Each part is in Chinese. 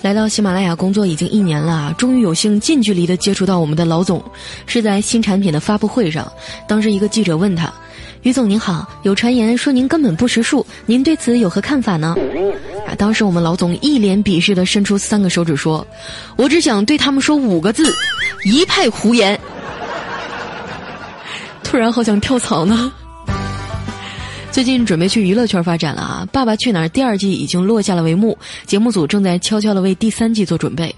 来到喜马拉雅工作已经一年了，终于有幸近距离的接触到我们的老总，是在新产品的发布会上。当时一个记者问他：“于总您好，有传言说您根本不识数，您对此有何看法呢？”啊，当时我们老总一脸鄙视的伸出三个手指说：“我只想对他们说五个字，一派胡言。”突然好想跳槽呢。最近准备去娱乐圈发展了啊！《爸爸去哪儿》第二季已经落下了帷幕，节目组正在悄悄的为第三季做准备。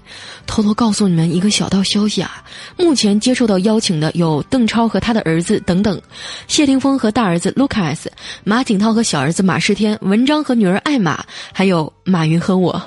偷偷告诉你们一个小道消息啊，目前接受到邀请的有邓超和他的儿子等等，谢霆锋和大儿子 Lucas，马景涛和小儿子马世天，文章和女儿艾玛，还有马云和我。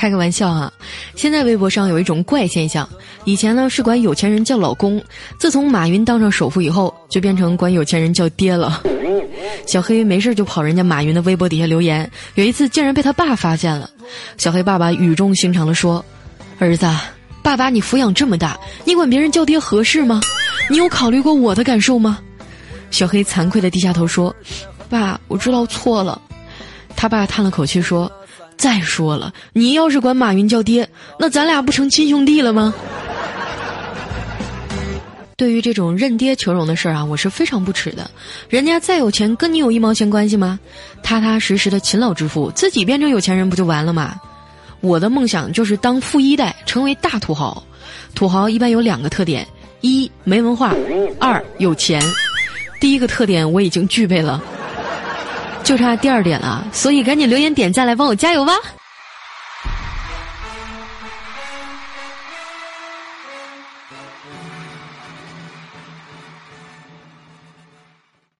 开个玩笑啊！现在微博上有一种怪现象，以前呢是管有钱人叫老公，自从马云当上首富以后，就变成管有钱人叫爹了。小黑没事就跑人家马云的微博底下留言，有一次竟然被他爸发现了。小黑爸爸语重心长地说：“儿子，爸把你抚养这么大，你管别人叫爹合适吗？你有考虑过我的感受吗？”小黑惭愧地低下头说：“爸，我知道错了。”他爸叹了口气说。再说了，你要是管马云叫爹，那咱俩不成亲兄弟了吗？对于这种认爹求荣的事儿啊，我是非常不耻的。人家再有钱，跟你有一毛钱关系吗？踏踏实实的勤劳致富，自己变成有钱人不就完了吗？我的梦想就是当富一代，成为大土豪。土豪一般有两个特点：一没文化，二有钱。第一个特点我已经具备了。就差第二点了，所以赶紧留言点赞来帮我加油吧！